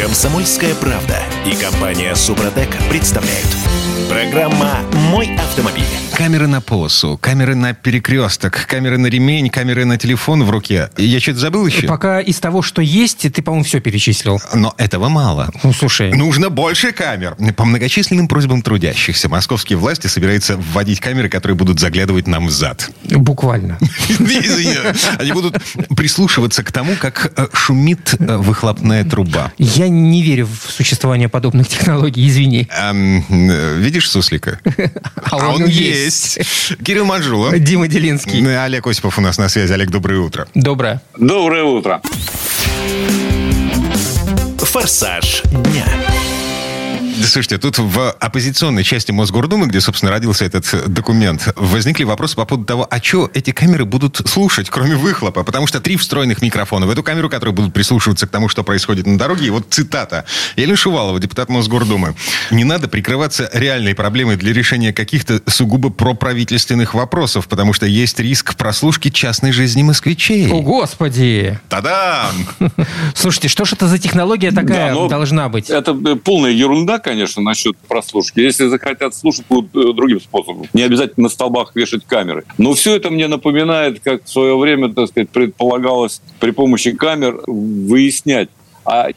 Комсомольская правда и компания Супротек представляют. Программа «Мой автомобиль». Камеры на полосу, камеры на перекресток, камеры на ремень, камеры на телефон в руке. Я что-то забыл еще? Пока из того, что есть, ты, по-моему, все перечислил. Но этого мало. Ну, слушай. Нужно больше камер. По многочисленным просьбам трудящихся московские власти собираются вводить камеры, которые будут заглядывать нам в зад. Буквально. Они будут прислушиваться к тому, как э, шумит э, выхлопная труба. Я не верю в существование подобных технологий, извини. Эм, видишь суслика? А он есть. Кирилл Манжула. Дима Делинский. Олег Осипов у нас на связи. Олег, доброе утро. Доброе. Доброе утро. «Форсаж дня». Да, Слушайте, тут в оппозиционной части Мосгордумы, где, собственно, родился этот документ, возникли вопросы по поводу того, а что эти камеры будут слушать, кроме выхлопа? Потому что три встроенных микрофона в эту камеру, которые будут прислушиваться к тому, что происходит на дороге. И вот цитата. Елена Шувалова, депутат Мосгордумы. Не надо прикрываться реальной проблемой для решения каких-то сугубо проправительственных вопросов, потому что есть риск прослушки частной жизни москвичей. О, господи! Та-дам! Слушайте, что ж это за технология такая Да, но должна быть? Это э, полная ерунда, конечно, насчет прослушки. Если захотят слушать, будут э, другим способом. Не обязательно на столбах вешать камеры. Но все это мне напоминает, как в свое время, так сказать, предполагалось при помощи камер выяснять, а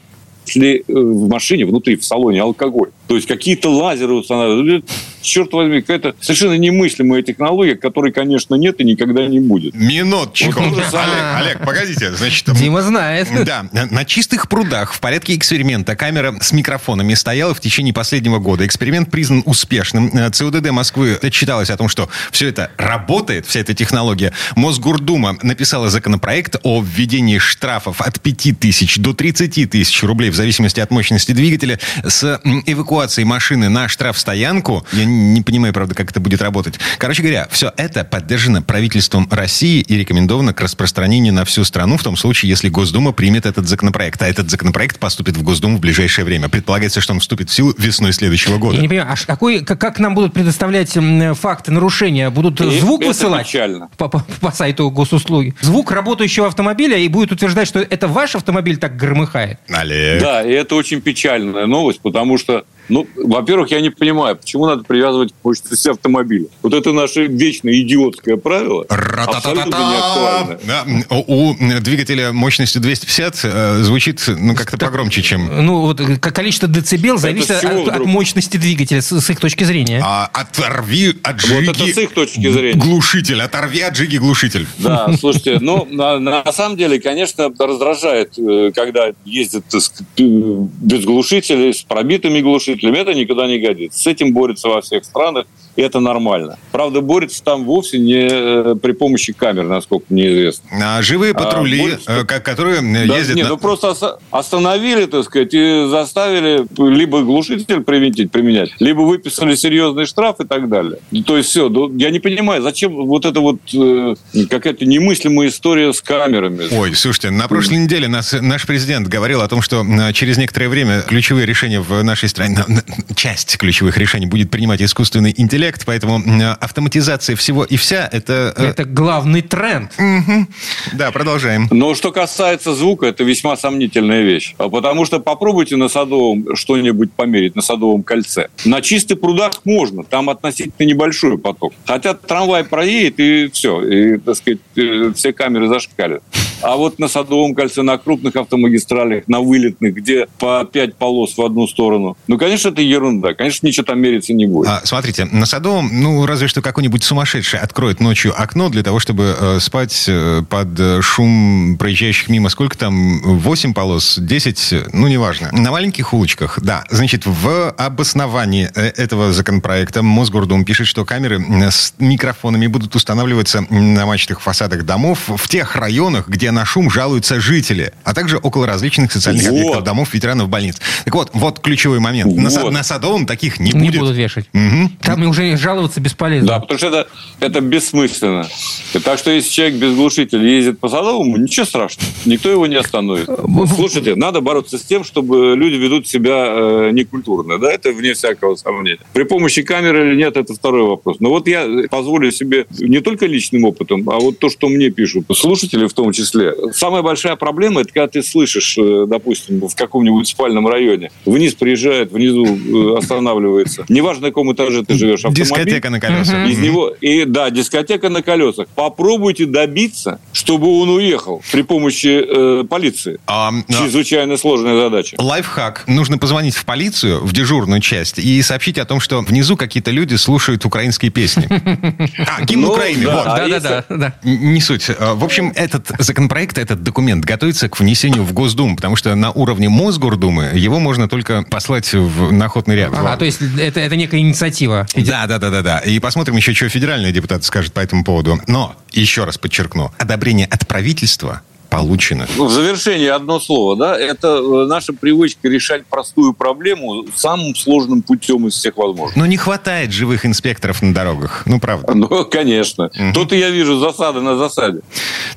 если э, в машине, внутри, в салоне алкоголь. То есть какие-то лазеры устанавливают. Черт возьми, какая-то совершенно немыслимая технология, которой, конечно, нет и никогда не будет. Минуточку. Вот. Олег, Олег, погодите. Значит, Дима знает. Да, на чистых прудах в порядке эксперимента камера с микрофонами стояла в течение последнего года. Эксперимент признан успешным. Э, ЦУДД Москвы отчиталась о том, что все это работает, вся эта технология. Мосгордума написала законопроект о введении штрафов от 5 тысяч до 30 тысяч рублей в зависимости от мощности двигателя с м, эвакуацией машины на штрафстоянку. Я не понимаю, правда, как это будет работать. Короче говоря, все это поддержано правительством России и рекомендовано к распространению на всю страну в том случае, если Госдума примет этот законопроект. А этот законопроект поступит в Госдуму в ближайшее время. Предполагается, что он вступит в силу весной следующего года. Я не понимаю, а какой, как, как нам будут предоставлять факты нарушения? Будут И звук это высылать печально. по, по- по сайту госуслуги? Звук работающего автомобиля и будет утверждать, что это ваш автомобиль так громыхает? Олег. Да, и это очень печальная новость, потому что, ну, во-первых, я не понимаю, почему надо привязывать к мощности автомобиля. Вот это наше вечное идиотское правило. Абсолютно. Да, у, двигателя мощностью 250 э, звучит ну как-то погромче, чем... Ну, вот э, количество децибел зависит от, от мощности двигателя, с, с их точки зрения. А, оторви от Вот жиги это с их точки зрения. глушитель. Оторви от жиги глушитель. Да, слушайте, ну, на, на самом деле, конечно, раздражает, э, когда ездят э, без глушителей, с пробитыми глушителями. Это никуда не годится. С этим борются во всех странах, и это нормально. Правда, борются там вовсе не э, при помощи камер, насколько мне известно. А живые патрули, борются- э, ко- которые э, Да, ездят... нет, на- ну просто остановили, так сказать, и заставили либо глушитель применить, применять, либо выписали серьезный штраф и так далее. То есть все, я не понимаю, зачем вот это вот какая-то немыслимая история с камерами. Ой, слушайте, на прошлой неделе нас, наш президент говорил о том, что через некоторое время ключевые решения в нашей стране, часть ключевых решений будет принимать искусственный интеллект, поэтому автоматизация всего и вся, это... э, Это главный тренд. Да, продолжаем. Но что касается звука, это весьма сомнительная вещь. А Потому что попробуйте на Садовом что-нибудь померить, на Садовом кольце. На чистых прудах можно, там относительно небольшой поток. Хотя трамвай проедет, и все, и, так сказать, э, все камеры зашкалят. А вот на Садовом кольце, на крупных автомагистралях, на вылетных, где по пять полос в одну сторону, ну, конечно, это ерунда. Конечно, ничего там мериться не будет. А, смотрите, на Садовом, ну, разве что какой-нибудь сумасшедший откроет ночью окно для того, чтобы э, спать э, под э, шум проезжающих мимо. Сколько там? 8 полос? 10? Ну, неважно. На маленьких улочках, да. Значит, в обосновании э, этого законопроекта Мосгордум пишет, что камеры э, с микрофонами будут устанавливаться на мачтах фасадах домов в тех районах, где на шум жалуются жители, а также около различных социальных Вот. объектов домов ветеранов больниц. Так вот, вот ключевой момент. На, Вот. на Садовом таких не, Не будет. будут вешать. Мгм. Там уже жаловаться бесполезно. Да, потому что это, это бессмысленно. И Так что если человек без глушителя ездит по Садовому, ничего страшного. Никто его не остановит. Слушайте, надо бороться с тем, чтобы люди ведут себя э, некультурно. Да, это вне всякого сомнения. При помощи камеры или нет, это второй вопрос. Но вот я позволю себе не только личным опытом, а вот то, что мне пишут слушатели в том числе, числе. Самая большая проблема, это когда ты слышишь, э, допустим, в каком-нибудь спальном районе, вниз приезжает, внизу э, останавливается. Неважно, на каком этаже ты живешь, автомобиль. Дискотека на колесах. Из него, и да, дискотека на колесах. Попробуйте добиться, чтобы он уехал при помощи э, полиции. А, а, Чрезвычайно сложная задача. Лайфхак. Нужно позвонить в полицию, в дежурную часть, и сообщить о том, что внизу какие-то люди слушают украинские песни. А, гимн Ну, Украины. да. А Да, да, да, да. Не суть. А, В общем, этот законопроект, этот документ готовится к внесению в Госдуму, потому что на уровне Мосгордумы его можно только послать в, на охотный ряд. Ага, то есть это, это некая инициатива. Да, да, да, да, да. И посмотрим еще, что федеральные депутаты скажут по этому поводу. Но, еще раз подчеркну, одобрение от правительства получено. Ну, В завершение одно слово, да, это э, наша привычка решать простую проблему самым сложным путем из всех возможных. Но не хватает живых инспекторов на дорогах. Ну, правда. Ну, конечно. Тут и я вижу засады на засаде.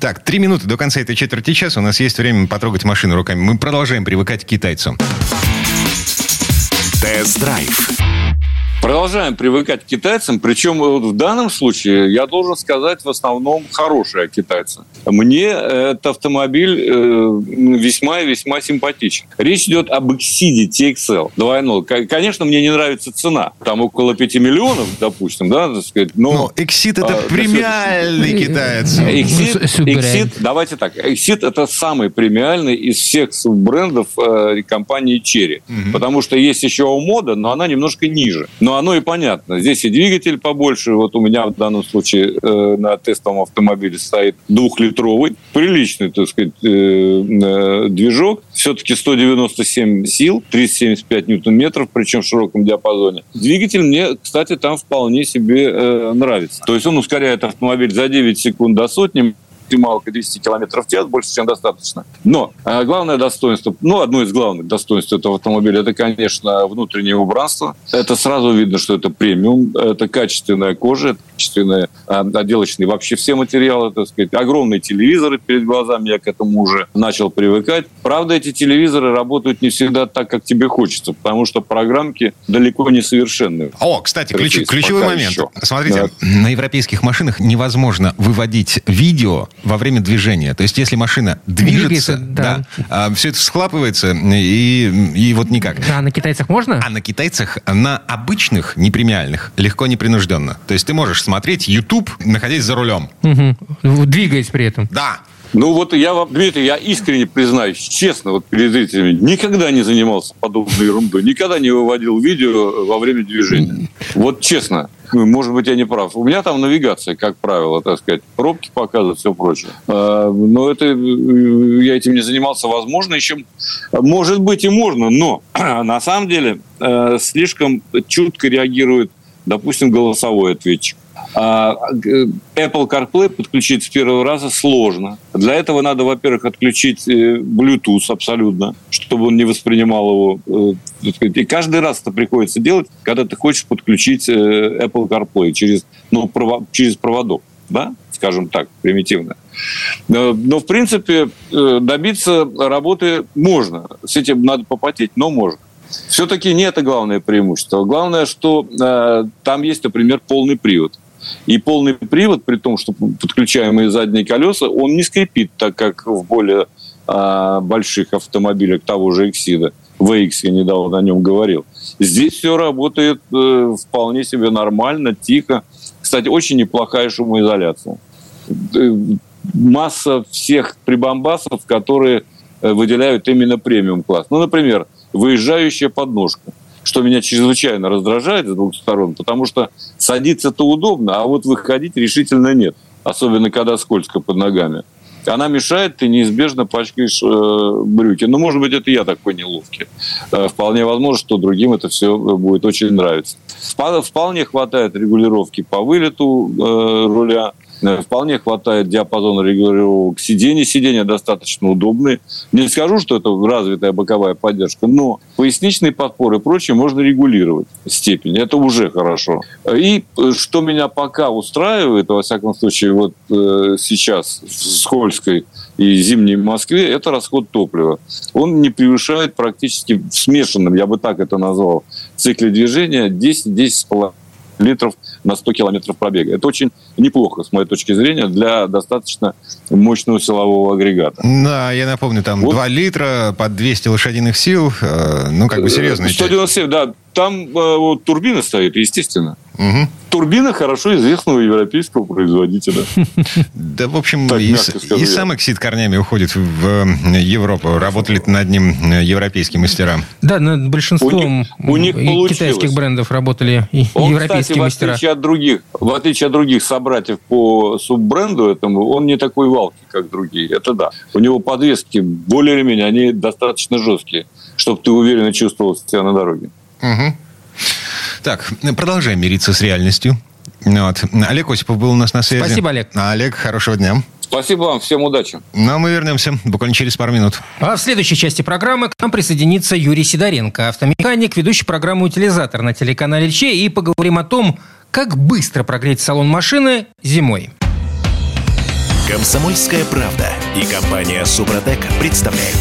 Так, три минуты до конца этой четверти часа. У нас есть время потрогать машину руками. Мы продолжаем привыкать к китайцам. Тест-драйв. Продолжаем привыкать к китайцам, причем вот в данном случае я должен сказать в основном хорошие о китайцах. Мне этот автомобиль э, весьма и весьма симпатичен. Речь идет об Exceed TXL 2.0. К- Конечно, мне не нравится цена. Там около 5 миллионов, допустим, да, так сказать. Но, Но Exit это а, премиальный китаец. Exit, С- суббренд. Exit, давайте так, Exit это самый премиальный из всех суббрендов э, компании Cherry. Потому что есть еще мода, но она немножко ниже. Но оно и понятно. Здесь и двигатель побольше. Вот у меня в данном случае э, на тестовом автомобиле стоит двухлитровый, приличный, так сказать, э, э, движок. Все-таки 197 сил, 375 ньютон-метров, причем в широком диапазоне. Двигатель мне, кстати, там вполне себе э, нравится. То есть он ускоряет автомобиль за 9 секунд до сотни, максималка 200 км в час, больше, чем достаточно. Но э, главное достоинство, ну, одно из главных достоинств этого автомобиля, это, конечно, внутреннее убранство. Это сразу видно, что это премиум, это качественная кожа, это качественные э, отделочные вообще все материалы, так сказать. Огромные телевизоры перед глазами, я к этому уже начал привыкать. Правда, эти телевизоры работают не всегда так, как тебе хочется, потому что программки далеко не совершенные. О, кстати, ключ- ключевой момент. еще. Смотрите, на европейских машинах невозможно выводить видео во время движения. То есть, если машина движется, Двигается, да. все это схлапывается, и, и вот никак. А на китайцах можно? А на китайцах, на обычных, непремиальных, легко непринужденно. То есть ты можешь смотреть YouTube, находясь за рулем. Мгм. Двигаясь при этом. Да. Ну вот я вам, Дмитрий, я искренне признаюсь, честно, вот перед зрителями, никогда не занимался подобной ерундой, никогда не выводил видео во время движения. Вот честно. Ну, Может быть, я не прав. У меня там навигация, как правило, так сказать, пробки показывают, все прочее. А, Но это э, я этим не занимался, возможно, еще может быть и можно, но на самом деле э, слишком чутко реагирует, допустим, голосовой ответчик. А, Apple CarPlay подключить с первого раза сложно. Для этого надо, во-первых, отключить э, Bluetooth абсолютно, чтобы он не воспринимал его. э. И каждый раз это приходится делать, когда ты хочешь подключить э, Apple CarPlay через, ну, прово- через проводок. Да? скажем так, примитивно. Но, в принципе, добиться работы можно. С этим надо попотеть, но можно. Все-таки не это главное преимущество. Главное, что э, там есть, например, полный привод. И полный привод, при том, что подключаемые задние колеса, он не скрипит, так как в более э, больших автомобилях того же Exida. VX я недавно о нем говорил. Здесь все работает э, вполне себе нормально, тихо. Кстати, очень неплохая шумоизоляция. Э, Масса всех прибамбасов, которые э, выделяют именно премиум класс. Ну, например, выезжающая подножка что меня чрезвычайно раздражает с двух сторон, потому что садиться-то удобно, а вот выходить решительно нет. Особенно, когда скользко под ногами. Она мешает, ты неизбежно пачкаешь э, брюки. Ну, может быть, это я такой неловкий. Э, вполне возможно, что другим это все будет очень нравиться. Вполне хватает регулировки по вылету э, руля. Вполне хватает диапазона регулировок сидений. Сиденья достаточно удобные. Не скажу, что это развитая боковая поддержка, но поясничные подпоры и прочее можно регулировать степень. Это уже хорошо. И э, что меня пока устраивает, во всяком случае, вот э, сейчас в скользкой и зимней Москве, это расход топлива. Он не превышает практически в смешанном, я бы так это назвал, цикле движения 10-10,5 литров на 100 километров пробега. Это очень неплохо, с моей точки зрения, для достаточно мощного силового агрегата. Да, я напомню, там Вот. 2 литра под 200 лошадиных сил. э, Ну, как бы серьезная часть. 197, да. Там э, вот турбина стоит, естественно. Мгм. Турбина хорошо известного европейского производителя. Да, в общем, Так, и, и сам Эксид корнями уходит в э, Европу. Работали над ним э, европейские мастера. Да, над большинством У них- у них китайских брендов работали и Он, европейские кстати, в мастера. отличие от других, в отличие от других собратьев по суббренду этому, он не такой валки, как другие. Это да. У него подвески более или менее, они достаточно жесткие, чтобы ты уверенно чувствовал себя на дороге. Мгм. Так, продолжаем мириться с реальностью. Вот. Олег Осипов был у нас на связи. Спасибо, Олег. Олег, хорошего дня. Спасибо вам, всем удачи. Ну, а мы вернемся буквально через пару минут. А в следующей части программы к нам присоединится Юрий Сидоренко, автомеханик, ведущий программу «Утилизатор» на телеканале Че, и поговорим о том, как быстро прогреть салон машины зимой. Комсомольская правда и компания Супротек представляют.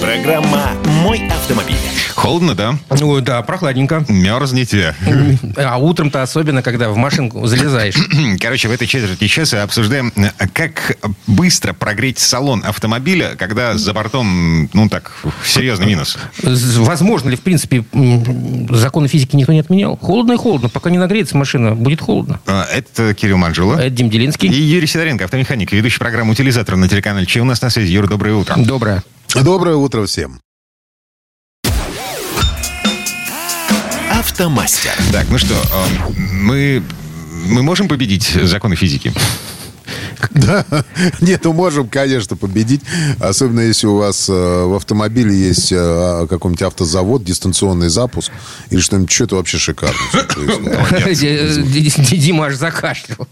Программа «Мой автомобиль». Холодно, да? Ой, да, прохладненько. Мерзнете. А утром-то особенно, когда в машинку залезаешь. Короче, в этой четверти часа обсуждаем, как быстро прогреть салон автомобиля, когда за бортом, ну так, серьезный минус. Возможно ли, в принципе, законы физики никто не отменял? Холодно и холодно. Пока не нагреется машина, будет холодно. А, Это Кирилл Манжула. Это Дим И Делинский. Юрий Сидоренко, автомеханик, ведущий программы «Утилизатор» на телеканале Че. У нас на связи. Юр, доброе утро. Доброе. Доброе утро всем. Автомастер. Так, ну что, э, мы, мы можем победить законы физики? Да, нет, ну можем, конечно, победить. Особенно если у вас э, в автомобиле есть э, какой-нибудь автозавод, дистанционный запуск или что-нибудь, что это вообще шикарно. Дима аж закашлял.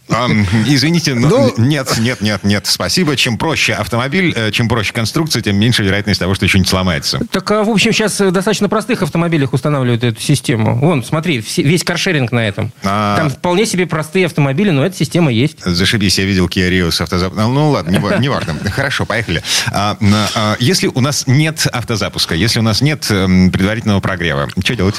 Извините, но Ну- нет, нет, нет, нет, спасибо. Чем проще автомобиль, э, чем проще конструкция, тем меньше вероятность того, что что-нибудь сломается. Так, а, в общем, сейчас в достаточно простых автомобилях устанавливают эту систему. Вон, смотри, весь каршеринг на этом. А. Там вполне себе простые автомобили, но эта система есть. Зашибись, я видел Kia С автозапуском. Ну ладно, не, не важно. Хорошо, поехали. А, а, если у нас нет автозапуска, если у нас нет эм, предварительного прогрева, что делать?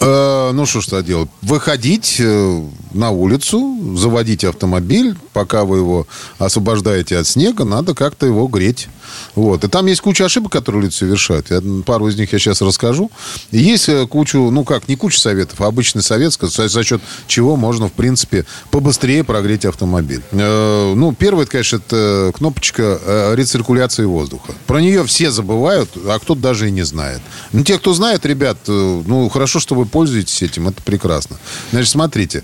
Э, Ну, что ж тогда делать? Выходить э, на улицу, заводить автомобиль. Пока вы его освобождаете от снега, надо как-то его греть. Вот. И там есть куча ошибок, которые люди совершают. Я, пару из них я сейчас расскажу. И есть э, кучу, ну как, не куча советов, а обычный совет, за, счет чего можно, в принципе, побыстрее прогреть автомобиль. Ну, первое, конечно, это кнопочка рециркуляции воздуха. Про нее все забывают, а кто-то даже и не знает. Ну, те, кто знает, ребят, ну, хорошо, что вы пользуетесь этим, это прекрасно. Значит, смотрите,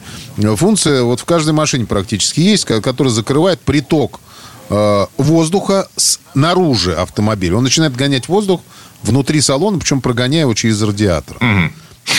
функция вот в каждой машине практически есть, которая закрывает приток э, воздуха снаружи автомобиля. Он начинает гонять воздух внутри салона, причем прогоняя его через радиатор.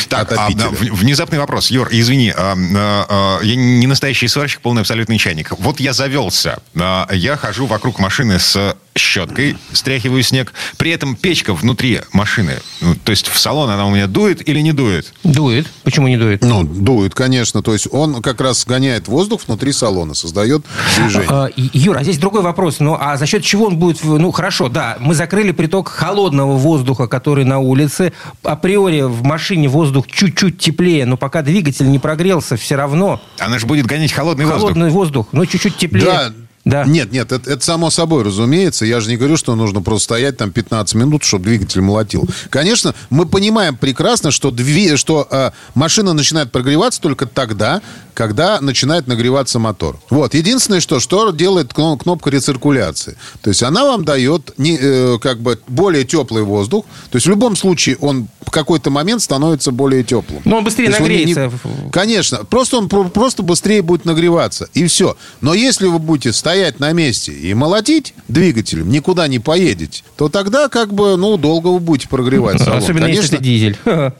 Так, а, внезапный вопрос. Юр, извини, а, а, а, я не настоящий сварщик, полный абсолютный чайник. Вот я завелся. а, Я хожу вокруг машины с щеткой, стряхиваю снег. При этом печка внутри машины. Ну, то есть в салон она у меня дует или не дует? Дует. Почему не дует? Ну, дует, конечно. То есть он как раз гоняет воздух внутри салона, создает движение. А, Юра, а здесь другой вопрос. Ну, а за счет чего он будет... Ну, хорошо, да, мы закрыли приток холодного воздуха, который на улице. Априори в машине воздух чуть-чуть теплее, но пока двигатель не прогрелся, все равно Она же будет гонять холодный воздух. холодный воздух, но чуть-чуть теплее. Да. Да. Нет, нет, это, это само собой разумеется. Я же не говорю, что нужно просто стоять там 15 минут, чтобы двигатель молотил. Конечно, мы понимаем прекрасно, что, дви- что э, машина начинает прогреваться только тогда, когда начинает нагреваться мотор. Вот. Единственное, что, что делает кно- кнопка рециркуляции. То есть она вам дает не, э, как бы более теплый воздух. То есть в любом случае он в какой-то момент становится более теплым. Но он быстрее То он не- не- нагреется. Конечно. Просто он про- просто быстрее будет нагреваться. И все. Но если вы будете стоять на месте и молотить двигателем, никуда не поедете, то тогда как бы, ну, долго вы будете прогревать салон. Особенно если Конечно, это дизель.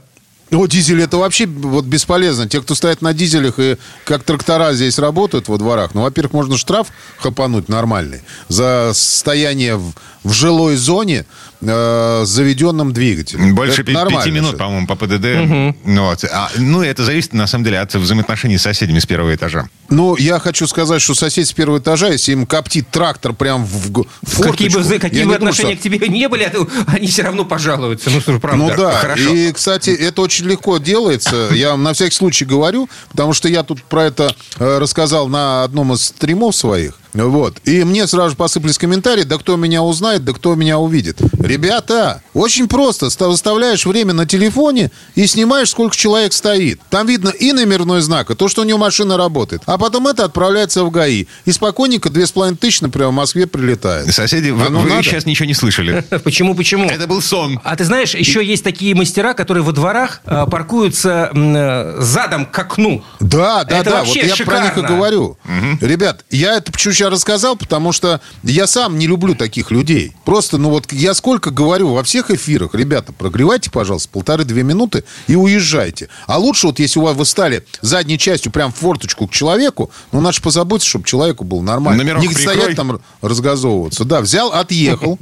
о, дизель это вообще вот бесполезно. Те, кто стоят на дизелях и как трактора здесь работают во дворах, ну, во-первых, можно штраф хапануть нормальный за стояние в, в жилой зоне э, с заведенным двигателем. Больше Это пяти минут, по-моему, по ПДД. Ну, вот. А, ну, это зависит, на самом деле, от взаимоотношений с соседями с первого этажа. Ну, я хочу сказать, что сосед с первого этажа, если им коптит трактор прям в, в Какие бы, какие бы не думаю, отношения что- к тебе не были, они все равно пожалуются. Ну, слушай, правда. Ну да, Хорошо. и, кстати, это очень очень легко делается. Я вам на всякий случай говорю, потому что я тут про это э, рассказал на одном из стримов своих. Вот. И мне сразу же посыпались комментарии, да кто меня узнает, да кто меня увидит. Ребята, очень просто. Ста- Выставляешь время на телефоне и снимаешь, сколько человек стоит. Там видно и номерной знак, и то, что у него машина работает. А потом это отправляется в ГАИ. И спокойненько 2500 тысяч, например, в Москве прилетает. Соседи, вы, А ну вы надо. сейчас ничего не слышали. Почему, почему? Это был сон. А ты знаешь, еще есть такие мастера, которые во дворах э, паркуются э, задом к окну. Да, да, да. Вот вообще я про них и говорю. Ребят, я это почему сейчас рассказал, потому что я сам не люблю таких людей. Просто, ну вот я сколько говорю во всех эфирах, ребята, прогревайте, пожалуйста, полторы-две минуты и уезжайте. А лучше вот если у вас вы стали задней частью прям в форточку к человеку, ну надо же позаботиться, чтобы человеку было нормально. Номерок не прикрой. стоять там разгазовываться. Да, взял, отъехал.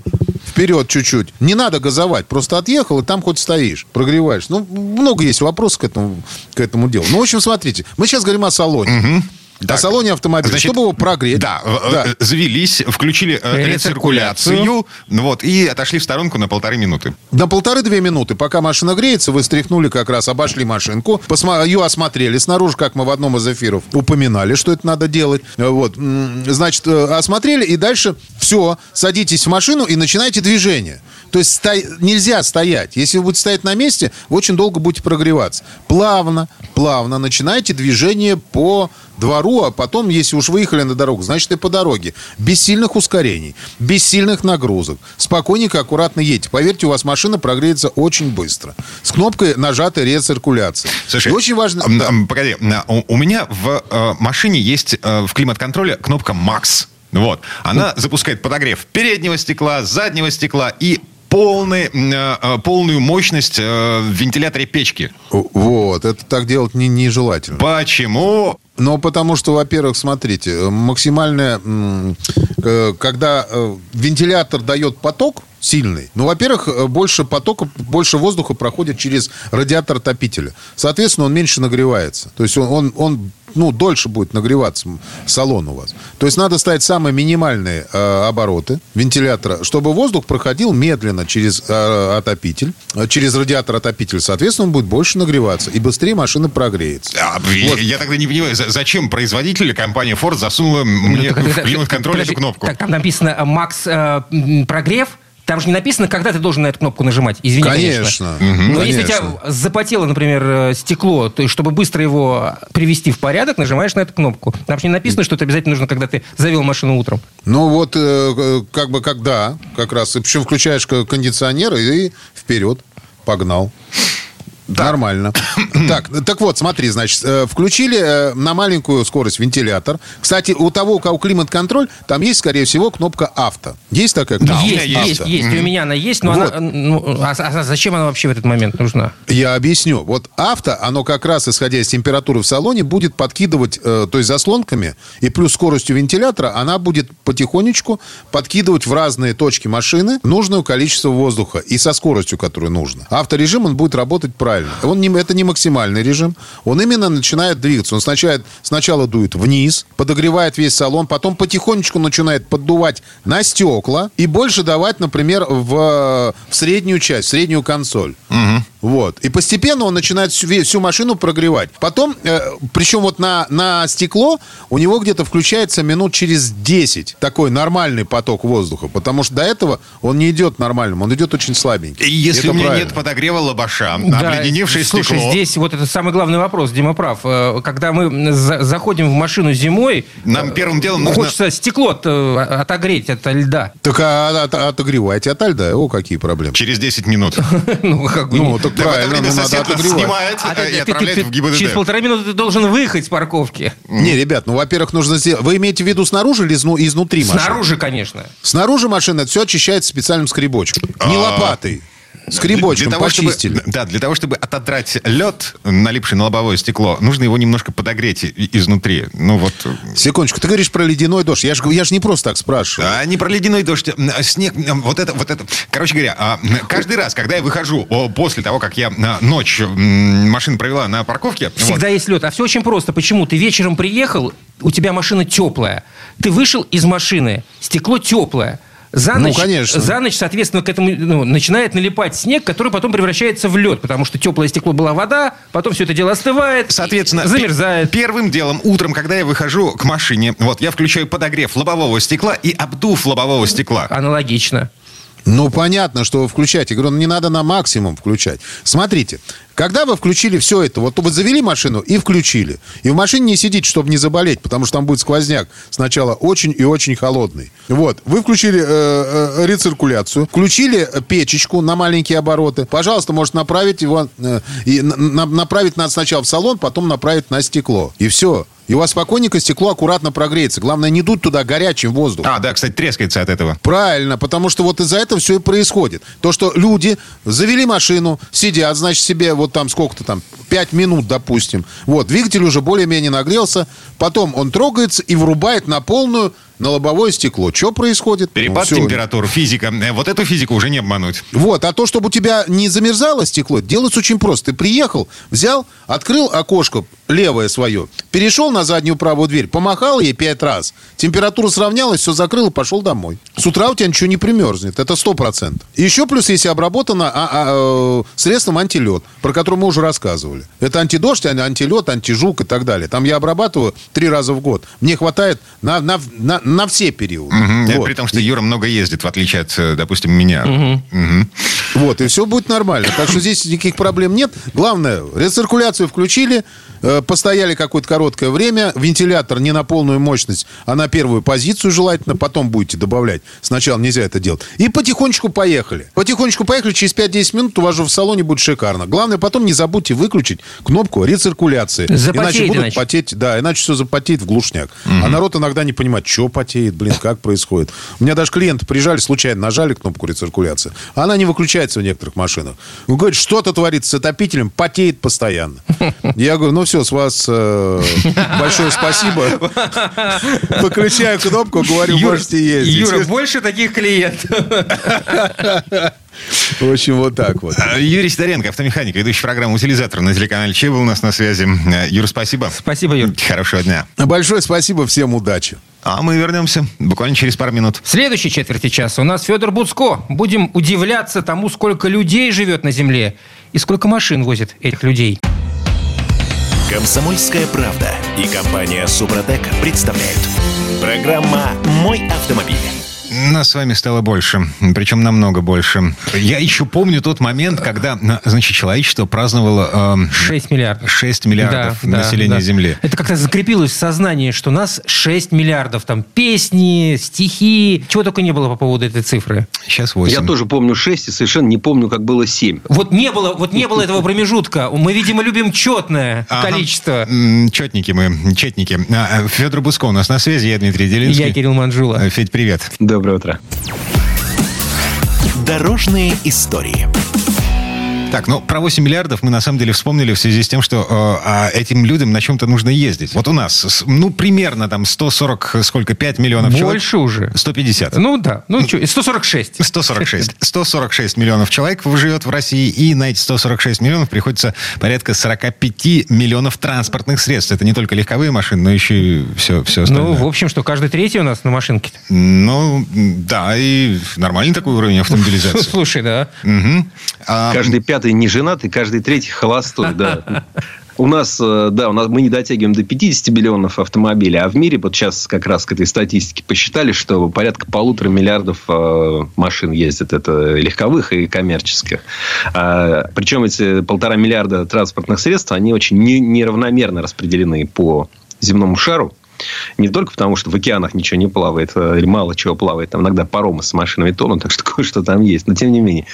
Вперед чуть-чуть. Не надо газовать, просто отъехал, и там хоть стоишь, прогреваешь. Ну, много есть вопросов к этому, к этому делу. Ну, в общем, смотрите, мы сейчас говорим о салоне. О Так. салоне автомобиля. Значит, Чтобы его прогреть. Да, э, э, завелись, включили э, Рециркуляцию. рециркуляцию, ну вот, и отошли в сторонку на полторы минуты. На полторы-две минуты, пока машина греется, вы стряхнули как раз, обошли машинку, посма- ее осмотрели снаружи, как мы в одном из эфиров упоминали, что это надо делать. Вот, значит, осмотрели, и дальше все, садитесь в машину и начинайте движение. То есть сто- нельзя стоять. Если вы будете стоять на месте, вы очень долго будете прогреваться. Плавно, плавно начинайте движение по двору, а потом, если уж выехали на дорогу, значит и по дороге. Без сильных ускорений, без сильных нагрузок. Спокойненько, аккуратно едьте. Поверьте, у вас машина прогреется очень быстро. С кнопкой нажатой рециркуляции. Слушай, и очень важно... да. Погоди, м, у, меня в э, машине есть э, в климат-контроле кнопка Max. Вот. Она запускает подогрев переднего стекла, заднего стекла и полный, э, э, полную мощность э, в вентиляторе печки. Вот, это так делать не, нежелательно. Почему? Ну, потому что, во-первых, смотрите, максимальная, м, э, когда вентилятор дает поток сильный, ну, во-первых, больше потока, больше воздуха проходит через радиатор отопителя. Соответственно, он меньше нагревается. То есть он, он, он, ну, дольше будет нагреваться салон у вас. То есть надо ставить самые минимальные э, обороты вентилятора, чтобы воздух проходил медленно через э, отопитель, э, через радиатор отопителя. Соответственно, он будет больше нагреваться и быстрее машина прогреется. А, я- Я тогда не понимаю, за- зачем производитель компания Ford засунула мне Ну, так в климат-контроль эту кнопку? Так, там написано э, Макс э, прогрев. Там же не написано, когда ты должен на эту кнопку нажимать. Извини, Конечно. конечно. Мгм. Но если у Конечно. тебя запотело, например, э, стекло, то есть, чтобы быстро его привести в порядок, нажимаешь на эту кнопку. Там же не написано, что это обязательно нужно, когда ты завел машину утром. Ну вот, э, как бы, когда, как раз. И причем включаешь кондиционер и вперед. Погнал. Нормально. так, так вот, смотри, значит, э, включили э, на маленькую скорость вентилятор. Кстати, у того, у кого климат-контроль, там есть, скорее всего, кнопка авто. Есть такая кнопка? меня есть, есть, есть. есть. И у меня она есть, но Вот. она... ну, а, а зачем она вообще в этот момент нужна? Я объясню. Вот авто, оно как раз, исходя из температуры в салоне, будет подкидывать, э, то есть заслонками, и плюс скоростью вентилятора, она будет потихонечку подкидывать в разные точки машины нужное количество воздуха и со скоростью, которую нужно. Авторежим, он будет работать правильно. Он не, это не максимальный режим. Он именно начинает двигаться. Он сначала, сначала дует вниз, подогревает весь салон, потом потихонечку начинает поддувать на стекла и больше давать, например, в, в среднюю часть, в среднюю консоль. Вот. И постепенно он начинает всю, всю машину прогревать. Потом, э, причем вот на, на стекло у него где-то включается минут через 10 такой нормальный поток воздуха. Потому что до этого он не идет нормальным, он идет очень слабенький. И если Это у меня правильно. нет подогрева лобаша, Да, обледеневшее слушай, стекло... здесь вот это самый главный вопрос, Дима прав. Э, Когда мы за- заходим в машину зимой, Нам э, первым делом нужно- хочется стекло отогреть от льда. Так а, от- отогревайте от льда. О, какие проблемы. Через 10 минут. Ну, как бы Ну, так правильно, ну, надо отогревать. снимает А э, и отправляет в ГИБДД. Через полтора минуты ты должен выехать с парковки. Не, ребят, ну, во-первых, нужно сделать... Вы имеете в виду снаружи или изну- изнутри машины? Снаружи, конечно. Снаружи машина все очищается специальным скребочком. Не А. лопатой. Скребочком Для того, чтобы, почистили. да, для того, чтобы отодрать лед, налипший на лобовое стекло, нужно его немножко подогреть изнутри. Ну вот. Секундочку, ты говоришь про ледяной дождь. Я же я ж не просто так спрашиваю. А не про ледяной дождь, а снег, вот это, вот это. Короче говоря, а, каждый раз, когда я выхожу после того, как я а, ночь машину провела на парковке, вот, Всегда есть лед. А все очень просто. Почему? Ты вечером приехал, у тебя машина теплая. Ты вышел из машины, стекло теплое. За Ну, ночь, конечно. За ночь, соответственно, к этому ну, начинает налипать снег, который потом превращается в лед, потому что теплое стекло была вода, потом все это дело остывает, Соответственно, и замерзает. пе- первым делом, утром, когда я выхожу к машине, вот, я включаю подогрев лобового стекла и обдув лобового стекла. Аналогично. Ну, понятно, что вы включаете. Я говорю, ну, не надо на максимум включать. Смотрите, когда вы включили все это, вот вы завели машину и включили. И в машине не сидите, чтобы не заболеть, потому что там будет сквозняк сначала очень и очень холодный. Вот, вы включили э, э, рециркуляцию, включили печечку на маленькие обороты. Пожалуйста, может направить его, э, и на- направить надо сначала в салон, потом направить на стекло. И все. И у вас спокойненько стекло аккуратно прогреется. Главное, не дуть туда горячим воздухом. А, да, кстати, трескается от этого. Правильно, потому что вот из-за этого все и происходит. То, что люди завели машину, сидят, значит, себе вот там сколько-то там, 5 минут, допустим. Вот, двигатель уже более-менее нагрелся, потом он трогается и врубает на полную на лобовое стекло. Что происходит? Перепад Ну, температур, физика. Э, Вот эту физику уже не обмануть. Вот, а то, чтобы у тебя не замерзало стекло, делается очень просто. Ты приехал, взял, открыл окошко левое свое, перешел на заднюю правую дверь, помахал ей пять раз, температура сравнялась, все закрыл и пошел домой. С утра у тебя ничего не примерзнет, это сто процентов. Еще плюс, если обработано а, а, э, средством антилед, про которое мы уже рассказывали. Это антидождь, антилед, антижук и так далее. Там я обрабатываю три раза в год. Мне хватает на, на, на, на все периоды. Это Вот. При том, что Юра много ездит, в отличие от, э, допустим, меня. Мгм. Вот, и все будет нормально. Так что здесь никаких проблем нет. Главное, рециркуляцию включили, э, постояли какое-то короткое время, вентилятор не на полную мощность, а на первую позицию желательно, потом будете добавлять. Сначала нельзя это делать. И потихонечку поехали. Потихонечку поехали, через 5-10 минут у вас же в салоне будет шикарно. Главное, потом не забудьте выключить кнопку рециркуляции. Запотеет иначе будут иначе. потеть, да, иначе все запотеет в глушняк. А народ иногда не понимает, что потеет, блин, как происходит. У меня даже клиенты приезжали, случайно нажали кнопку рециркуляции, она не выключается в некоторых машинах. Он говорит, что-то творится с отопителем, потеет постоянно. Я говорю, ну все, с вас э, большое спасибо. Выключаю кнопку, говорю, можете ездить. Юра, больше таких клиентов. В общем, вот так вот. А, Юрий Сидоренко, автомеханик, ведущий программу «Утилизатор» на телеканале Че был у нас на связи. Э, Юр, спасибо. Спасибо, Юр. Хорошего дня. Большое спасибо, всем удачи. А мы вернемся буквально через пару минут. В следующей четверти часа у нас Федор Буцко. Будем удивляться тому, сколько людей живет на Земле и сколько машин возит этих людей. Комсомольская правда и компания Супротек представляют. Программа «Мой автомобиль». Нас с вами стало больше, причем намного больше. Я еще помню тот момент, когда, на- значит, человечество праздновало эм, 6 миллиардов. 6 миллиардов Да, да, населения да. Земли. Это как-то закрепилось в сознании, что нас 6 миллиардов. Там песни, стихи. Чего только не было по поводу этой цифры. Сейчас 8. Я тоже помню 6 и совершенно не помню, как было 7. Вот не было, вот не было этого промежутка. Мы, видимо, любим четное Ага. количество. Четники мы, четники. А, Федор Буско у нас на связи, я Дмитрий Делинский. Я Кирилл Манжула. Э, Федь, привет. Доброе утро. Дорожные истории. Так, ну про 8 миллиардов мы на самом деле вспомнили в связи с тем, что э, а этим людям на чем-то нужно ездить. Вот у нас, с- ну, примерно там 140, сколько, 5 миллионов человек? Больше уже. 150. Ну да. Ну что, 146. 146. 146 миллионов человек живет в России, и на эти 146 миллионов приходится порядка 45 миллионов транспортных средств. Это не только легковые машины, но еще и все, все остальное. Ну, в общем, что каждый третий у нас на машинке. Ну, да, и нормальный такой уровень автомобилизации. Слушай, да. Мгм. А, Каждый пятый не женатый, каждый третий холостой, да. У нас, э, да, у нас мы не дотягиваем до 50 миллионов автомобилей, а в мире вот сейчас как раз к этой статистике посчитали, что порядка полутора миллиардов э, машин ездит, это легковых и коммерческих. А, причем эти полтора миллиарда транспортных средств, они очень не- неравномерно распределены по земному шару. Не только потому, что в океанах ничего не плавает, э, или мало чего плавает. Там иногда паромы с машинами тонут, так что кое-что там есть. Но тем не менее.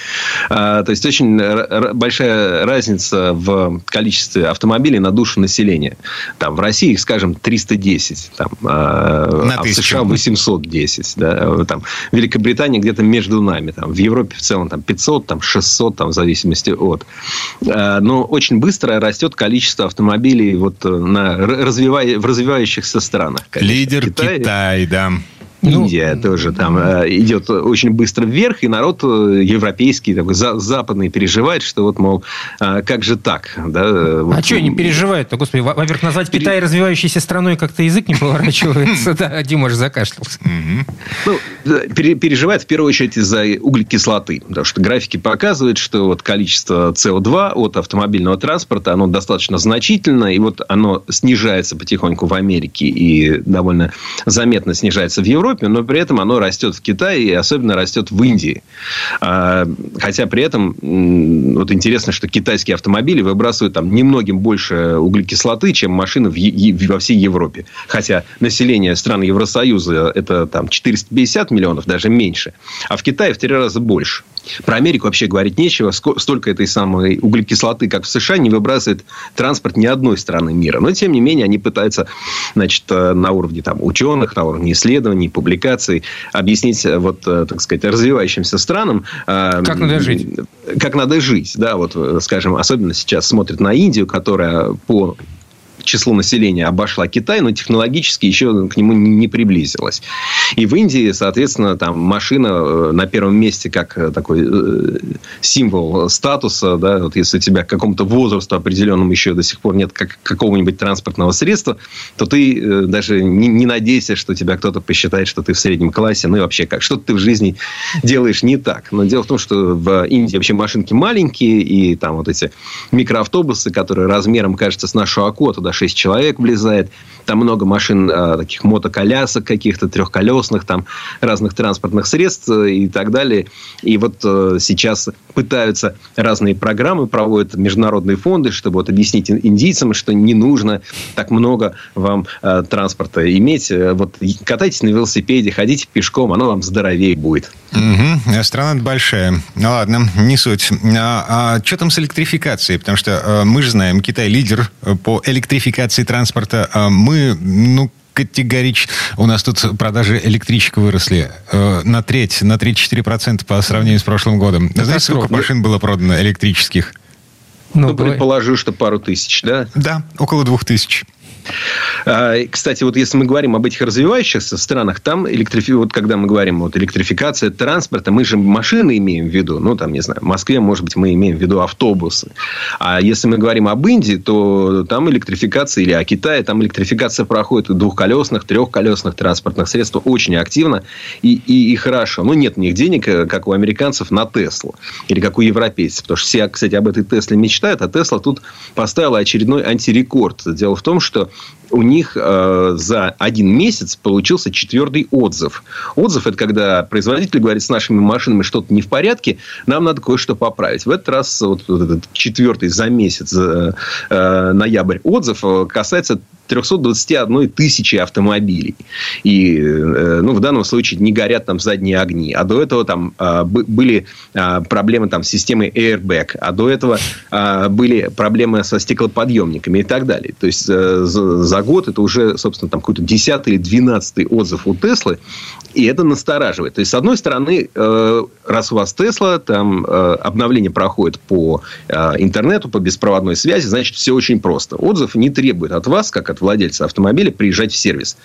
А, то есть, очень большая разница в количестве автомобилей на душу населения. Там, в России их, скажем, 310. Там, а, На а в. США 810. Да, там, в Великобритании где-то между нами. Там, в Европе в целом там, 500, там, 600, там, в зависимости от. А, Но очень быстро растет количество автомобилей вот, э, на, развивая- в развивающихся странах. Конечно. Лидер Китай- Китай, да. Ну, Индия тоже там э, идет очень быстро вверх, и народ э, европейский, такой за, западный переживает, что вот, мол, э, как же так? Да, а вот, что они переживают-то, господи? Во-первых, назвать Пере... Китай развивающейся страной как-то язык не поворачивается. Да, Дима же закашлялся. Ну, переживает в первую очередь из-за углекислоты, потому что графики показывают, что вот количество СО2 от автомобильного транспорта, оно достаточно значительно, и вот оно снижается потихоньку в Америке и довольно заметно снижается в Европе, Европе, но при этом оно растет в Китае и особенно растет в Индии. А, хотя при этом вот интересно, что китайские автомобили выбрасывают там немногим больше углекислоты, чем машины в, во всей Европе. Хотя население стран Евросоюза это там 450 миллионов, даже меньше. А в Китае в три раза больше. Про Америку вообще говорить нечего. Столько этой самой углекислоты, как в США, не выбрасывает транспорт ни одной страны мира. Но, тем не менее, они пытаются значит, э, на уровне там, ученых, на уровне исследований, публикаций объяснить, э, вот, э, так сказать, развивающимся странам... Как надо жить. Как надо жить, да, вот, скажем, особенно сейчас смотрят на Индию, которая по числу населения обошла Китай, но технологически еще к нему не приблизилась. И в Индии, соответственно, там машина э, на первом месте как э, такой э, символ статуса, да, вот если у тебя к какому-то возрасту определенному еще до сих пор нет как какого-нибудь транспортного средства, то ты даже не, не надейся, что тебя кто-то посчитает, что ты в среднем классе, ну и вообще как, что ты в жизни делаешь не так. Но дело в том, что в Индии вообще машинки маленькие, и там вот эти микроавтобусы, которые размером, кажется, с нашу АКО, туда 6 человек влезает. Там много машин, а, таких мотоколясок каких-то, трехколесных, там разных транспортных средств э, и так далее. И вот э, сейчас пытаются разные программы, проводят международные фонды, чтобы вот объяснить индийцам, что не нужно так много вам э, транспорта иметь. Вот катайтесь на велосипеде, ходите пешком, оно вам здоровее будет. Угу. Страна большая. Ну ладно, не суть. А, а что там с электрификацией? Потому что мы же знаем, Китай лидер по электрификации транспорта. А мы, ну, категорично. У нас тут продажи электричек выросли э, на треть, на 3-4% по сравнению с прошлым годом. Это Знаете, сколько машин было продано электрических? Ну, ну предположу, что пару тысяч, да? Да, около двух тысяч. А, кстати, вот если мы говорим об этих развивающихся странах, там электрифи... вот когда мы говорим вот электрификация транспорта, мы же машины имеем в виду, ну там, не знаю, в Москве, может быть, мы имеем в виду автобусы. А если мы говорим об Индии, то там электрификация, или о Китае, там электрификация проходит двухколесных, трехколесных транспортных средств очень активно и, и, и хорошо. Ну, нет у них денег, э, как у американцев, на Теслу. Или как у европейцев. Потому что все, кстати, об этой Тесле мечтают, а Тесла тут поставила очередной антирекорд. Дело в том, что у них э, за один месяц получился четвертый отзыв. Отзыв – это когда производитель говорит, с нашими машинами что-то не в порядке, нам надо кое-что поправить. В этот раз вот, вот этот четвертый за месяц, э, э, ноябрь отзыв э, касается 321 тысячи автомобилей. И, э, ну, в данном случае не горят там задние огни. А до этого там а, были а, проблемы там с системой airbag. А до этого а, были проблемы со стеклоподъемниками и так далее. То есть, э, за год это уже, собственно, там какой-то 10 или 12 отзыв у Теслы. И это настораживает. То есть, с одной стороны, э, раз у вас Тесла, там обновление проходит по интернету, по беспроводной связи, значит, все очень просто. Отзыв не требует от вас, как от владельца автомобиля приезжать в сервис.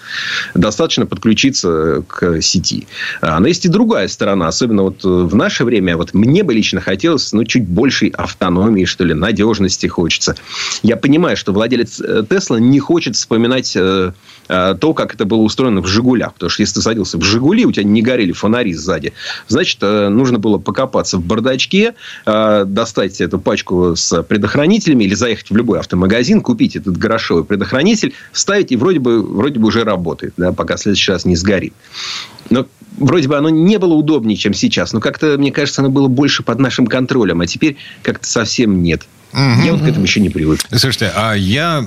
Достаточно подключиться к сети. А, но есть и другая сторона. Особенно вот в наше время. Вот мне бы лично хотелось ну, чуть большей автономии, что ли, надежности хочется. Я понимаю, что владелец э, Тесла не хочет вспоминать э, э, то, как это было устроено в «Жигулях». Потому что если ты садился в «Жигули», у тебя не горели фонари сзади. Значит, нужно было покопаться в бардачке, достать эту пачку с предохранителями или заехать в любой автомагазин, купить этот грошовый предохранитель, двигатель ставить, и вроде бы, вроде бы уже работает, да, пока следующий раз не сгорит. Но вроде бы оно не было удобнее, чем сейчас. Но как-то, мне кажется, оно было больше под нашим контролем. А теперь как-то совсем нет. Угу. Я вот к этому еще не привык. Слушайте, а я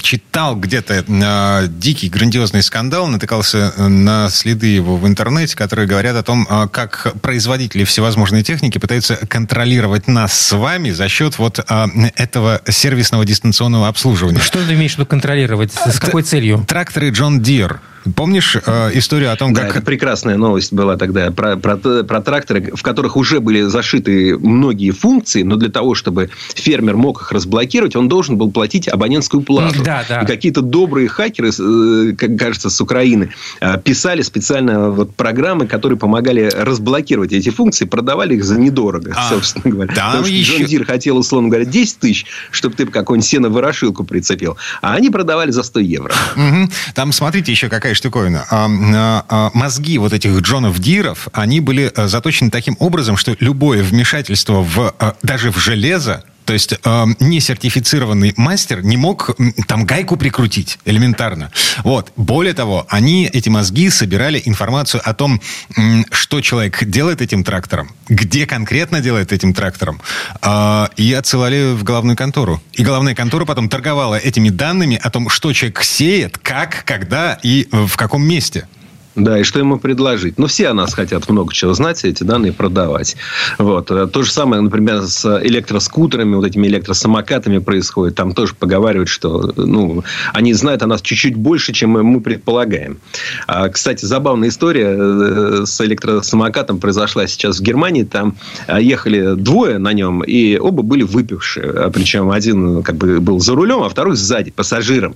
читал где-то э, дикий, грандиозный скандал, натыкался э, на следы его в интернете, которые говорят о том, э, как производители всевозможной техники пытаются контролировать нас с вами за счет вот э, этого сервисного дистанционного обслуживания. Что ты имеешь в виду контролировать? С какой целью? Тракторы John Deere Помнишь э, историю о том, Да, как... это прекрасная новость была тогда про, про, про тракторы, в которых уже были зашиты многие функции, но для того, чтобы фермер мог их разблокировать, он должен был платить абонентскую плату. Да, да. И какие-то добрые хакеры, э, как кажется, с Украины, э, писали специально вот программы, которые помогали разблокировать эти функции, продавали их за недорого, А, собственно говоря. там Потому что еще- John Deere хотел, условно говоря, 10 тысяч, чтобы ты какой-нибудь сено-ворошилку прицепил, а они продавали за 100 евро. Мгм. Там, смотрите, еще какая штуковина. А, а, а, мозги вот этих Джонов Диров, они были а, заточены таким образом, что любое вмешательство в, а, даже в железо, то есть э, несертифицированный мастер не мог там гайку прикрутить элементарно. Вот. Более того, они, эти мозги, собирали информацию о том, что человек делает этим трактором, где конкретно делает этим трактором, э, и отсылали в головную контору. И головная контора потом торговала этими данными о том, что человек сеет, как, когда и в каком месте. Да, и что ему предложить? Ну, все о нас хотят много чего знать, эти данные продавать. Вот. Э, То же самое, например, с электроскутерами, вот этими электросамокатами происходит. Там тоже поговаривают, что ну, они знают о нас чуть-чуть больше, чем мы предполагаем. А, кстати, забавная история э, с электросамокатом произошла сейчас в Германии. Там э, ехали двое на нем, и оба были выпившие. А Причем один как бы был за рулем, а второй сзади, пассажиром.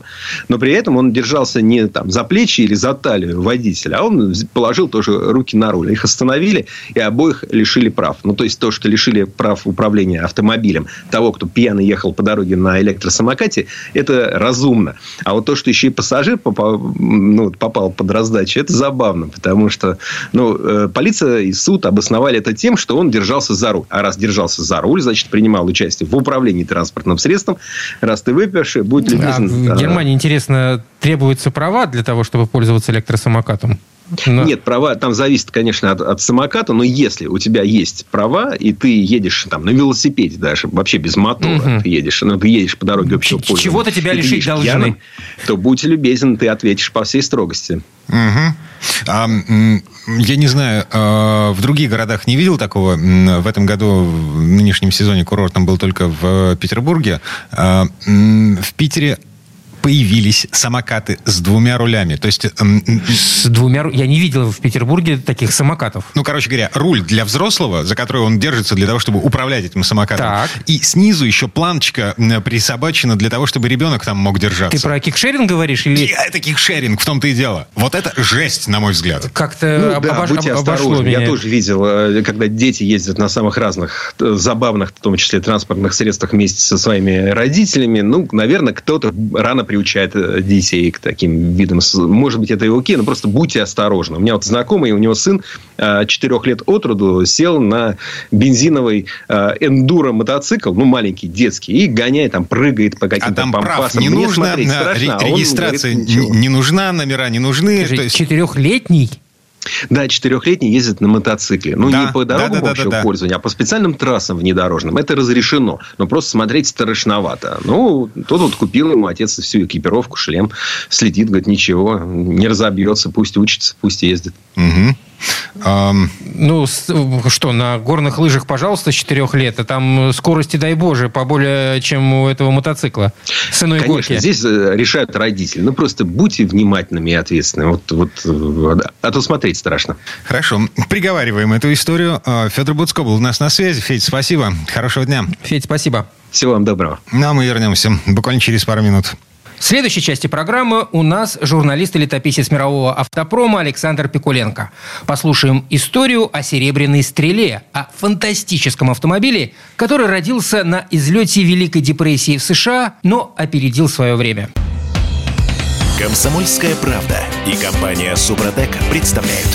Но при этом он держался не там, за плечи или за талию водителя, а он положил тоже руки на руль. Их остановили и обоих лишили прав. Ну, то есть, то, что лишили прав управления автомобилем того, кто пьяно ехал по дороге на электросамокате, это разумно. А вот то, что еще и пассажир попал, ну, попал под раздачу, это забавно. Потому что ну, э, полиция и суд обосновали это тем, что он держался за руль. А раз держался за руль, значит, принимал участие в управлении транспортным средством. Раз ты выпивший, будь А любезен. в э, Германии, интересно, требуются права для того, чтобы пользоваться электросамокатом? Но- Нет, права там зависит, конечно, от, от самоката, но если у тебя есть права, и ты едешь там на велосипеде даже, вообще без мотора, Мгм. ты едешь, ну, ты едешь по дороге общего пользования, чего-то тебя лишить должны. пьяным, то будь любезен, ты ответишь по всей строгости. Мгм. А, я не знаю, а, в других городах не видел такого. В этом году, в нынешнем сезоне курортом был только в Петербурге. А, В Питере появились самокаты с двумя рулями. То есть, м, м, С двумя... ру- Я не видел в Петербурге таких самокатов. ну, короче говоря, руль для взрослого, за который он держится для того, чтобы управлять этим самокатом. Так. И снизу еще планочка присобачена для того, чтобы ребенок там мог держаться. Ты про кикшеринг говоришь? Или И Это кикшеринг, в том-то и дело. Вот это жесть, на мой взгляд. как-то Ну, об- да, обош- будьте об- обошло меня? Я тоже видел, э, когда дети ездят на самых разных э, забавных, в том числе транспортных средствах вместе со своими родителями. Ну, наверное, кто-то рано приучает э, детей к таким видам. Может быть, это и окей, но просто будьте осторожны. У меня вот знакомый, у него сын 4 лет от роду сел на бензиновый э, эндуро мотоцикл, ну, маленький, детский, и гоняет, там, прыгает по А каким-то там прав пампасам. не Мне нужно, смотреть а, страшно, ре- а он регистрация говорит, ничего. не нужна, номера не нужны. Скажи, то есть- Четырехлетний? Да, четырехлетний ездит на мотоцикле. Ну, Да, не по дорогам да, да, общего да, да. пользования, а по специальным трассам внедорожным. Это разрешено. Но просто смотреть страшновато. Ну, тот вот купил ему отец всю экипировку, шлем. Следит, говорит, ничего, не разобьется, пусть учится, пусть ездит. Мгм. Ну, с- что, на горных лыжах, пожалуйста, с четырех лет, а там скорости, дай боже, поболее, чем у этого мотоцикла. С иной Конечно, горки. здесь э, решают родители. Ну, просто будьте внимательными и ответственными. Вот, вот, э, а то смотреть страшно. Хорошо, приговариваем эту историю. А, Федор Буцко был у нас на связи. Федь, спасибо. Хорошего дня. Федь, спасибо. Всего вам доброго. Ну, а мы вернемся буквально через пару минут. В следующей части программы у нас журналист и летописец мирового автопрома Александр Пикуленко. Послушаем историю о «Серебряной стреле», о фантастическом автомобиле, который родился на излете Великой депрессии в США, но опередил свое время. Комсомольская правда и компания Супротек представляют.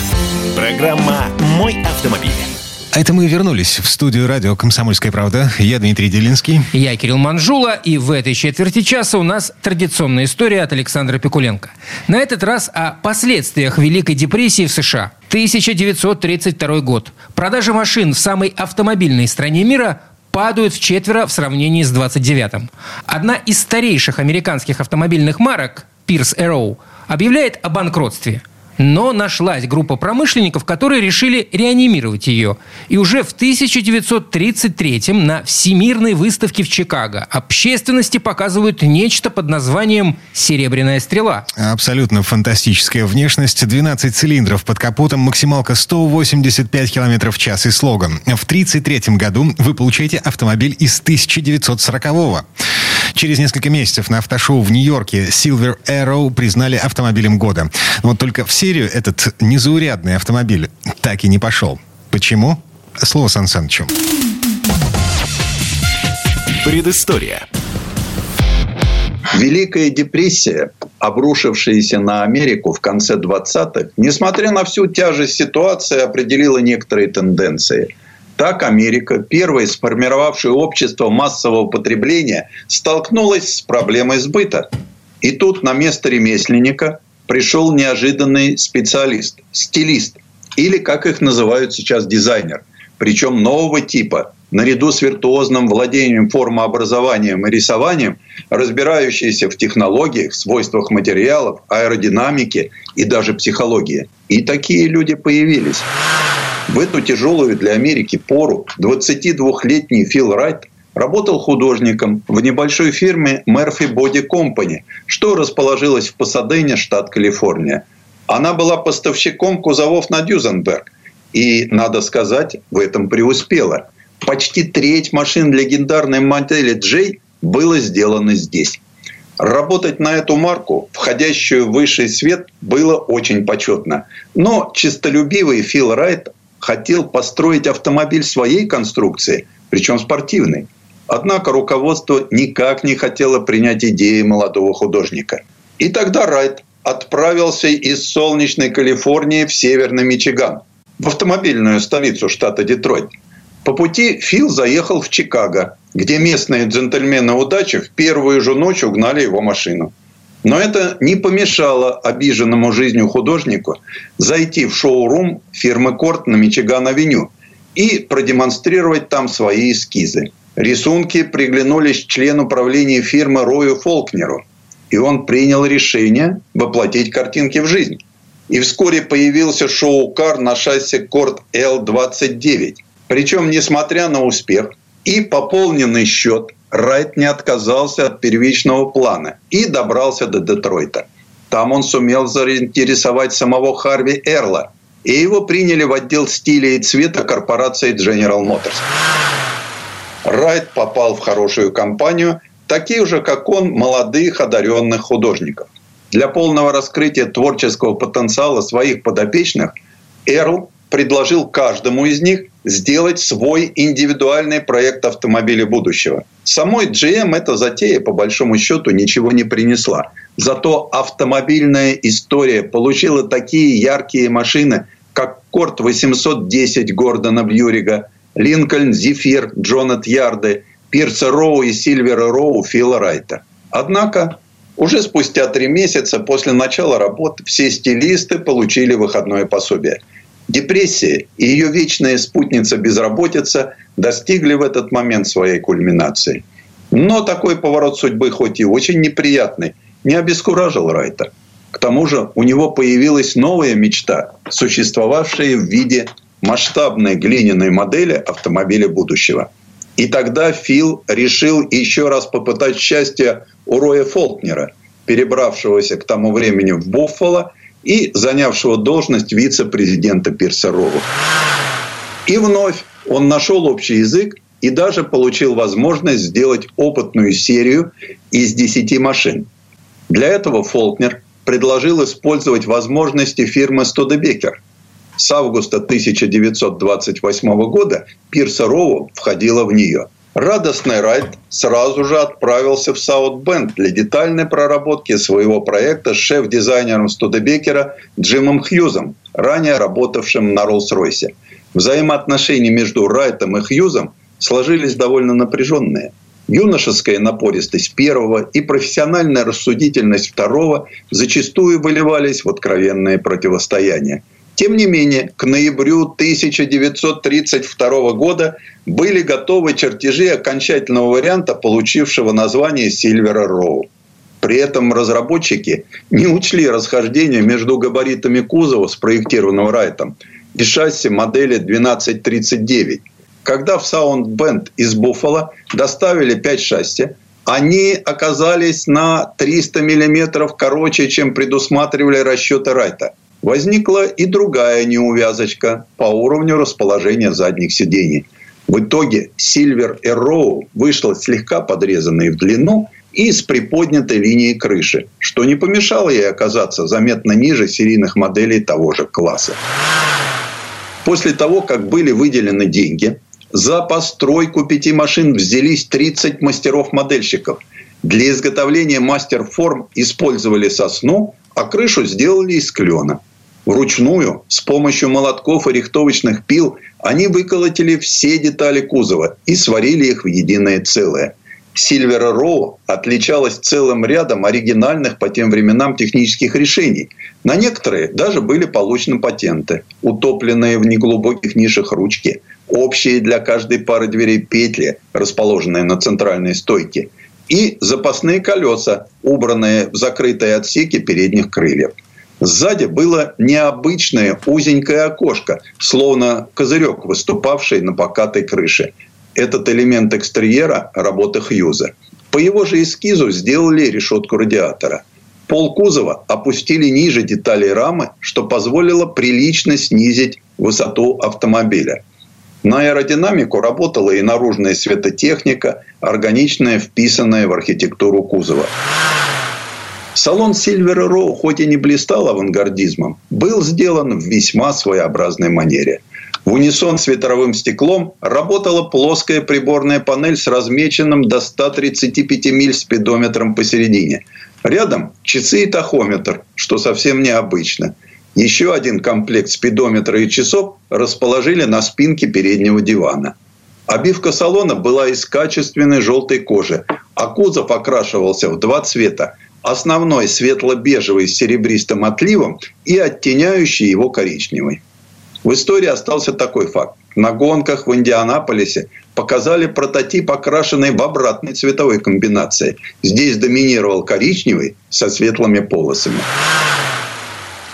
Программа «Мой автомобиль». А это мы вернулись в студию радио «Комсомольская правда». Я Дмитрий Делинский. Я Кирилл Манжула, и в этой четверти часа у нас традиционная история от Александра Пикуленко. На этот раз о последствиях Великой депрессии в США. 1932 год. Продажи машин в самой автомобильной стране мира падают в четверо в сравнении с 29-м. Одна из старейших американских автомобильных марок, Pierce Arrow, объявляет о банкротстве. Но нашлась группа промышленников, которые решили реанимировать ее. И уже в 1933 на Всемирной выставке в Чикаго общественности показывают нечто под названием «Серебряная стрела». Абсолютно фантастическая внешность, 12 цилиндров под капотом, максималка 185 км в час и слоган. В 1933 году вы получаете автомобиль из 1940-го. Через несколько месяцев на автошоу в Нью-Йорке Silver Arrow признали автомобилем года. Вот только в серию этот незаурядный автомобиль так и не пошел. Почему? Слово Сан Санычу. Предыстория. Великая депрессия, обрушившаяся на Америку в конце 20-х, несмотря на всю тяжесть ситуации, определила некоторые тенденции. Так Америка, первая сформировавшая общество массового потребления, столкнулась с проблемой сбыта. И тут на место ремесленника пришел неожиданный специалист, стилист, или, как их называют сейчас, дизайнер, причем нового типа, наряду с виртуозным владением формообразованием и рисованием, разбирающийся в технологиях, свойствах материалов, аэродинамике и даже психологии. И такие люди появились. В эту тяжелую для Америки пору 22-летний Фил Райт работал художником в небольшой фирме Murphy Body Company, что расположилась в Пасадене, штат Калифорния. Она была поставщиком кузовов на Дюзенберг. И, надо сказать, в этом преуспела. Почти треть машин легендарной модели J было сделано здесь. Работать на эту марку, входящую в высший свет, было очень почетно. Но чистолюбивый Фил Райт хотел построить автомобиль своей конструкции, причем спортивный. Однако руководство никак не хотело принять идеи молодого художника. И тогда Райт отправился из солнечной Калифорнии в северный Мичиган, в автомобильную столицу штата Детройт. По пути Фил заехал в Чикаго, где местные джентльмены удачи в первую же ночь угнали его машину. Но это не помешало обиженному жизнью художнику зайти в шоу-рум фирмы Корт на Мичиган-авеню и продемонстрировать там свои эскизы. Рисунки приглянулись члену правления фирмы Рою Фолкнеру, и он принял решение воплотить картинки в жизнь. И вскоре появился шоу-кар на шасси Корт L29. Причем, несмотря на успех и пополненный счет – Райт не отказался от первичного плана и добрался до Детройта. Там он сумел заинтересовать самого Харви Эрла, и его приняли в отдел стиля и цвета корпорации General Motors. Райт попал в хорошую компанию, таких же, как он, молодых, одаренных художников. Для полного раскрытия творческого потенциала своих подопечных Эрл предложил каждому из них сделать свой индивидуальный проект автомобиля будущего. Самой GM эта затея, по большому счету, ничего не принесла. Зато автомобильная история получила такие яркие машины, как Корт 810 Гордона Бьюрига, Линкольн Зефир Джона Тьярды, Пирса Роу и Сильвера Роу Фила Райта. Однако уже спустя три месяца после начала работы все стилисты получили выходное пособие – Депрессия и ее вечная спутница безработица достигли в этот момент своей кульминации. Но такой поворот судьбы, хоть и очень неприятный, не обескуражил Райта. К тому же у него появилась новая мечта, существовавшая в виде масштабной глиняной модели автомобиля будущего. И тогда Фил решил еще раз попытать счастье у Роя Фолкнера, перебравшегося к тому времени в Буффало – и занявшего должность вице-президента Персарова. И вновь он нашел общий язык и даже получил возможность сделать опытную серию из 10 машин. Для этого Фолкнер предложил использовать возможности фирмы Студебекер. С августа 1928 года Пирса Роу входила в нее – Радостный Райт сразу же отправился в Саутбенд для детальной проработки своего проекта с шеф-дизайнером Студебекера Джимом Хьюзом, ранее работавшим на Роллс-Ройсе. Взаимоотношения между Райтом и Хьюзом сложились довольно напряженные. Юношеская напористость первого и профессиональная рассудительность второго зачастую выливались в откровенное противостояние – тем не менее, к ноябрю 1932 года были готовы чертежи окончательного варианта, получившего название Сильвера Роу. При этом разработчики не учли расхождение между габаритами кузова, спроектированного Райтом, и шасси модели 1239. Когда в Саундбенд из Буффало доставили 5 шасси, они оказались на 300 миллиметров короче, чем предусматривали расчеты Райта. Возникла и другая неувязочка по уровню расположения задних сидений. В итоге Silver Arrow вышла слегка подрезанной в длину и с приподнятой линией крыши, что не помешало ей оказаться заметно ниже серийных моделей того же класса. После того, как были выделены деньги, за постройку пяти машин взялись 30 мастеров-модельщиков. Для изготовления мастер-форм использовали сосну, а крышу сделали из клена. Вручную, с помощью молотков и рихтовочных пил, они выколотили все детали кузова и сварили их в единое целое – Silver Row отличалась целым рядом оригинальных по тем временам технических решений. На некоторые даже были получены патенты, утопленные в неглубоких нишах ручки, общие для каждой пары дверей петли, расположенные на центральной стойке, и запасные колеса, убранные в закрытые отсеки передних крыльев. Сзади было необычное узенькое окошко, словно козырек, выступавший на покатой крыше этот элемент экстерьера – работа Хьюза. По его же эскизу сделали решетку радиатора. Пол кузова опустили ниже деталей рамы, что позволило прилично снизить высоту автомобиля. На аэродинамику работала и наружная светотехника, органичная, вписанная в архитектуру кузова. Салон Silver Row, хоть и не блистал авангардизмом, был сделан в весьма своеобразной манере – в унисон с ветровым стеклом работала плоская приборная панель с размеченным до 135 миль спидометром посередине. Рядом часы и тахометр, что совсем необычно. Еще один комплект спидометра и часов расположили на спинке переднего дивана. Обивка салона была из качественной желтой кожи, а кузов окрашивался в два цвета. Основной светло-бежевый с серебристым отливом и оттеняющий его коричневый. В истории остался такой факт. На гонках в Индианаполисе показали прототип, окрашенный в обратной цветовой комбинации. Здесь доминировал коричневый со светлыми полосами.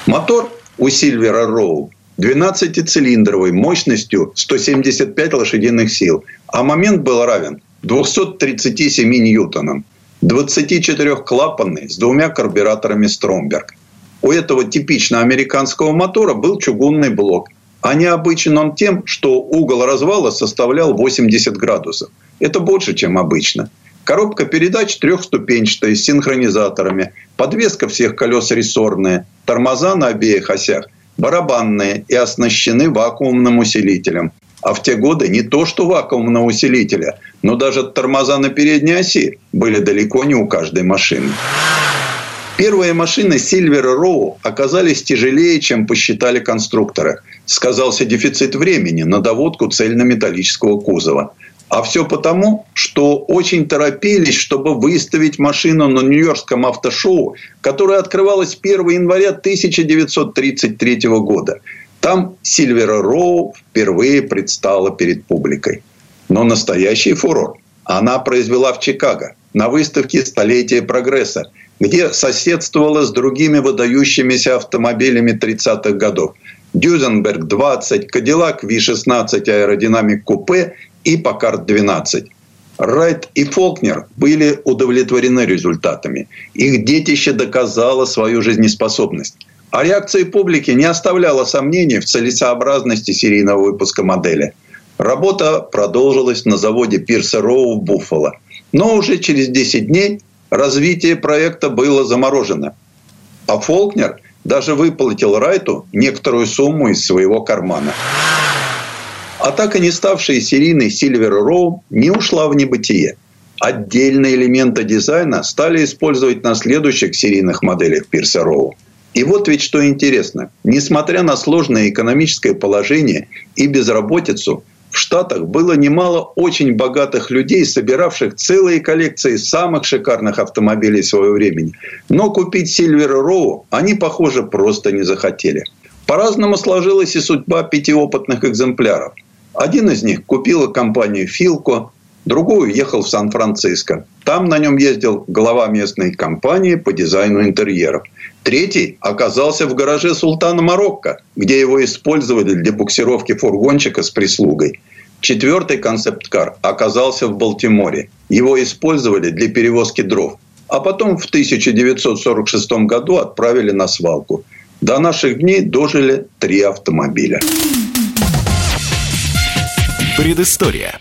Мотор у Сильвера Роу 12-цилиндровый мощностью 175 лошадиных сил, а момент был равен 237 ньютонам. 24-клапанный с двумя карбюраторами Стромберг. У этого типично американского мотора был чугунный блок – а необычен он тем, что угол развала составлял 80 градусов. Это больше, чем обычно. Коробка передач трехступенчатая с синхронизаторами, подвеска всех колес рессорная, тормоза на обеих осях барабанные и оснащены вакуумным усилителем. А в те годы не то что вакуумного усилителя, но даже тормоза на передней оси были далеко не у каждой машины. Первые машины Silver Row оказались тяжелее, чем посчитали конструкторы. Сказался дефицит времени на доводку цельнометаллического кузова. А все потому, что очень торопились, чтобы выставить машину на Нью-Йоркском автошоу, которое открывалось 1 января 1933 года. Там Сильвера Роу впервые предстала перед публикой. Но настоящий фурор она произвела в Чикаго на выставке «Столетие прогресса», где соседствовала с другими выдающимися автомобилями 30-х годов. Дюзенберг 20, Кадиллак V16 аэродинамик купе и Паккард 12. Райт и Фолкнер были удовлетворены результатами. Их детище доказало свою жизнеспособность. А реакция публики не оставляла сомнений в целесообразности серийного выпуска модели. Работа продолжилась на заводе Пирса Роу в Буффало. Но уже через 10 дней развитие проекта было заморожено. А Фолкнер даже выплатил Райту некоторую сумму из своего кармана. А так и не ставшая серийной Сильвер Роу не ушла в небытие. Отдельные элементы дизайна стали использовать на следующих серийных моделях Пирса Роу. И вот ведь что интересно. Несмотря на сложное экономическое положение и безработицу, в Штатах было немало очень богатых людей, собиравших целые коллекции самых шикарных автомобилей своего времени. Но купить Silver Row они, похоже, просто не захотели. По-разному сложилась и судьба пяти опытных экземпляров. Один из них купила компанию «Филко», другой уехал в Сан-Франциско. Там на нем ездил глава местной компании по дизайну интерьеров. Третий оказался в гараже султана Марокко, где его использовали для буксировки фургончика с прислугой. Четвертый концепт-кар оказался в Балтиморе. Его использовали для перевозки дров. А потом в 1946 году отправили на свалку. До наших дней дожили три автомобиля. Предыстория.